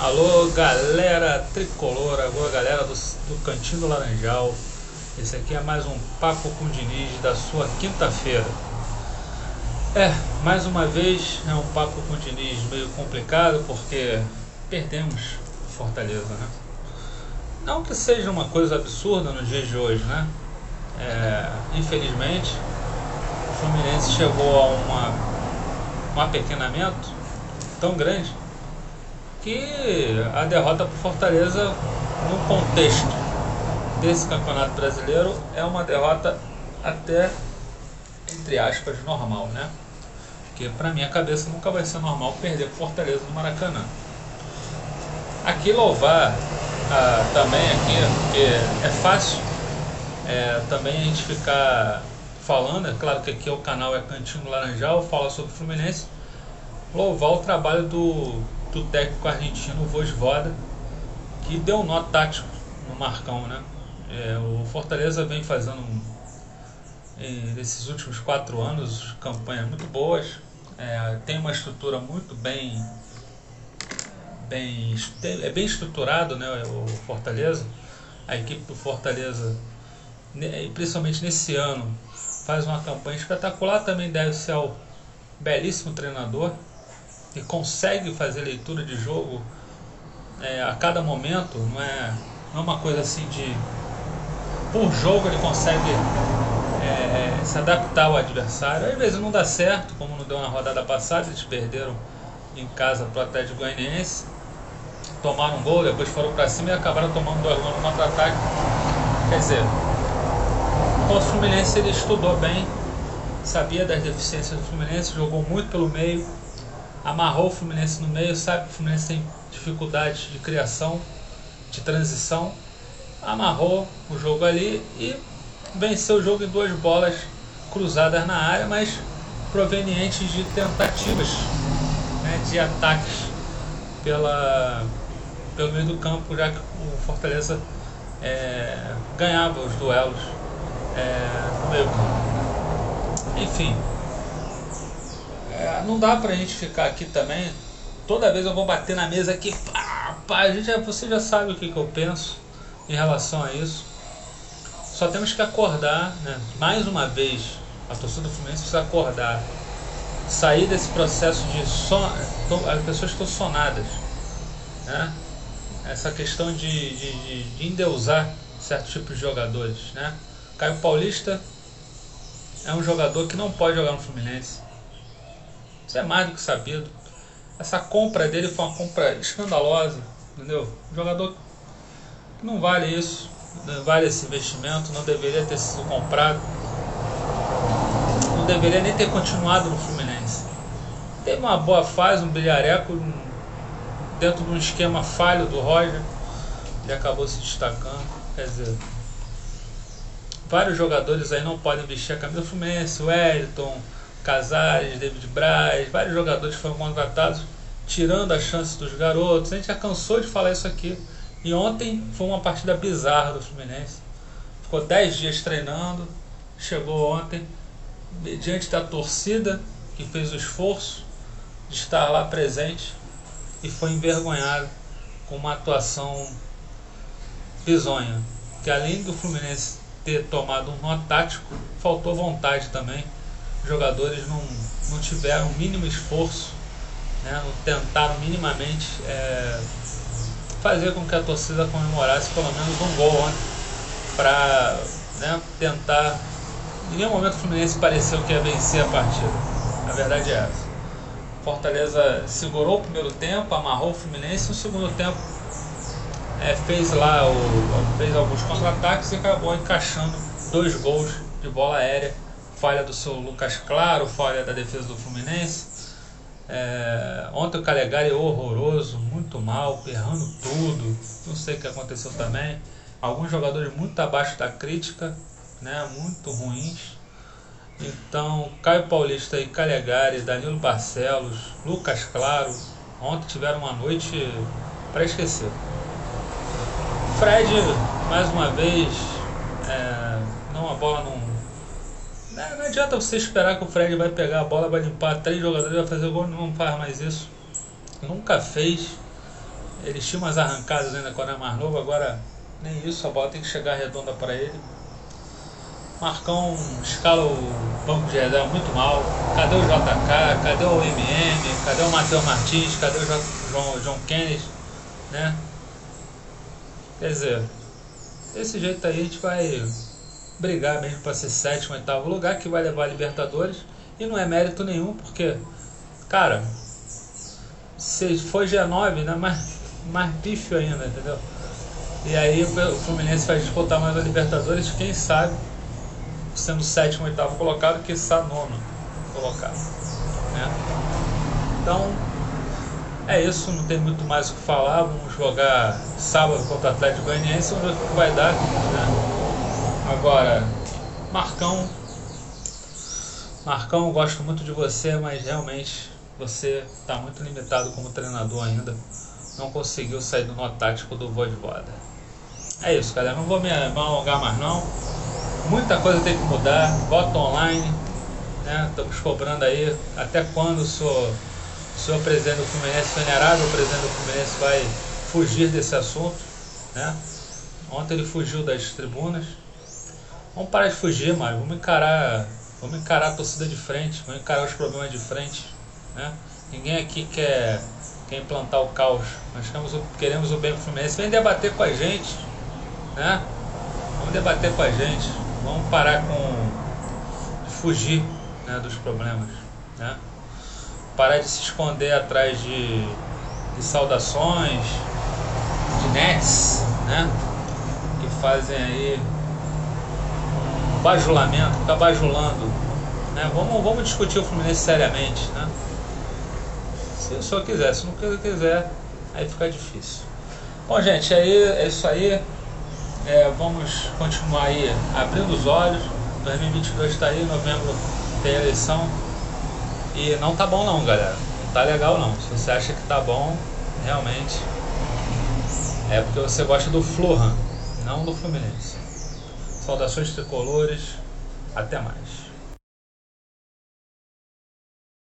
Alô, galera tricolor, agora galera do, do Cantinho do Laranjal. Esse aqui é mais um Papo com Diniz da sua quinta-feira. É, mais uma vez é um Papo com Diniz meio complicado porque perdemos Fortaleza, né? Não que seja uma coisa absurda nos dias de hoje, né? É, infelizmente, o Fluminense chegou a uma, um apequenamento tão grande que a derrota para Fortaleza no contexto desse campeonato brasileiro é uma derrota até entre aspas normal, né? Porque para minha cabeça nunca vai ser normal perder Fortaleza no Maracanã. Aqui louvar ah, também aqui, porque é fácil é, também a gente ficar falando, é claro que aqui é o canal é Cantinho Laranjal, fala sobre o Fluminense, louvar o trabalho do, do técnico argentino Vosvoda, que deu um nó tático no Marcão, né? É, o Fortaleza vem fazendo nesses últimos quatro anos campanhas muito boas, é, tem uma estrutura muito bem bem é bem estruturado, né? O Fortaleza, a equipe do Fortaleza, principalmente nesse ano, faz uma campanha espetacular. Também deve ser ao belíssimo treinador e consegue fazer leitura de jogo é, a cada momento, não é, não é uma coisa assim de. Por jogo ele consegue é, é, se adaptar ao adversário. Às vezes não dá certo, como não deu na rodada passada, eles perderam em casa para o Atlético Goianiense. Tomaram um gol, depois foram para cima e acabaram tomando dois gols no contra-ataque. Quer dizer, o Fluminense ele estudou bem, sabia das deficiências do Fluminense, jogou muito pelo meio, amarrou o Fluminense no meio, sabe que o Fluminense tem dificuldades de criação, de transição, amarrou o jogo ali e venceu o jogo em duas bolas cruzadas na área, mas provenientes de tentativas né, de ataques pela, pelo meio do campo, já que o Fortaleza é, ganhava os duelos é, no meio campo. Enfim, não dá pra gente ficar aqui também. Toda vez eu vou bater na mesa aqui, pá, pá, a gente já, você já sabe o que, que eu penso em relação a isso. Só temos que acordar, né? mais uma vez, a torcida do Fluminense precisa acordar, sair desse processo de son... as pessoas estão sonadas, né? essa questão de, de, de, de endeusar certos tipos de jogadores. Né? Caio Paulista é um jogador que não pode jogar no Fluminense. Isso é mais do que sabido. Essa compra dele foi uma compra escandalosa, entendeu? Um jogador não vale isso, não vale esse investimento, não deveria ter sido comprado, não deveria nem ter continuado no Fluminense. Teve uma boa fase, um brilhareco dentro de um esquema falho do Roger, ele acabou se destacando. Quer dizer, vários jogadores aí não podem vestir a camisa do Fluminense, o Wellington, Casares, David Braz, vários jogadores foram contratados, tirando a chance dos garotos. A gente já cansou de falar isso aqui. E ontem foi uma partida bizarra do Fluminense. Ficou 10 dias treinando, chegou ontem, diante da torcida que fez o esforço de estar lá presente e foi envergonhado com uma atuação bizonha. Que além do Fluminense ter tomado um nó tático, faltou vontade também jogadores não, não tiveram o mínimo esforço, né, não tentaram minimamente é, fazer com que a torcida comemorasse pelo menos um gol ontem para né, tentar. Em nenhum momento o Fluminense pareceu que ia vencer a partida. A verdade é essa. Fortaleza segurou o primeiro tempo, amarrou o Fluminense, no segundo tempo é, fez lá o, fez alguns contra-ataques e acabou encaixando dois gols de bola aérea falha do seu Lucas Claro, falha da defesa do Fluminense. É, ontem o Calegari horroroso, muito mal, errando tudo. Não sei o que aconteceu também. Alguns jogadores muito abaixo da crítica, né, muito ruins. Então, Caio Paulista e Calegari, Danilo Barcelos, Lucas Claro, ontem tiveram uma noite para esquecer. Fred, mais uma vez, é, não a bola não não, não, adianta você esperar que o Fred vai pegar a bola, vai limpar três jogadores, vai fazer gol, não faz mais isso. Nunca fez. Ele tinha umas arrancadas ainda quando era mais novo, agora nem isso, a bola tem que chegar redonda para ele. Marcão escala o banco de reserva muito mal. Cadê o JK? Cadê o MM? Cadê o Matheus Martins? Cadê o João, John Kennedy? Né? Quer dizer, desse jeito aí a gente vai brigar mesmo para ser sétimo, oitavo lugar, que vai levar a Libertadores. E não é mérito nenhum, porque, cara, se for G9, né, mais, mais ainda, entendeu? E aí o Fluminense vai disputar mais a Libertadores, quem sabe sendo sétimo, oitavo colocado, que está nono colocado. Né? Então, é isso, não tem muito mais o que falar. Vamos jogar sábado contra o Atlético Goianiense, vamos ver o que vai dar. Né? Agora, Marcão. Marcão, gosto muito de você, mas realmente você está muito limitado como treinador ainda. Não conseguiu sair do nó tático do Voivoda. É isso, galera. Não vou me alongar mais não. Muita coisa tem que mudar. Bota online. Né? Estamos cobrando aí até quando o senhor, o senhor presidente do Fluminense, venerável presidente do Fluminense, vai fugir desse assunto. Né? Ontem ele fugiu das tribunas. Vamos parar de fugir, mas vamos encarar, vamos encarar a torcida de frente, vamos encarar os problemas de frente. Né? Ninguém aqui quer, quer implantar o caos. Nós queremos, queremos o bem do Fluminense. Vem debater com a gente. Né? Vamos debater com a gente. Vamos parar com fugir né, dos problemas. Né? Parar de se esconder atrás de, de saudações, de nets, né? Que fazem aí bajulamento, ficar bajulando. Né? Vamos, vamos discutir o Fluminense seriamente. Né? Se o senhor quiser, se não quiser, aí fica difícil. Bom gente, aí é isso aí. É, vamos continuar aí abrindo os olhos. 2022 está aí, novembro tem eleição. E não tá bom não, galera. Não tá legal não. Se você acha que tá bom, realmente é porque você gosta do Florran, não do Fluminense. Saudações tricolores. Até mais.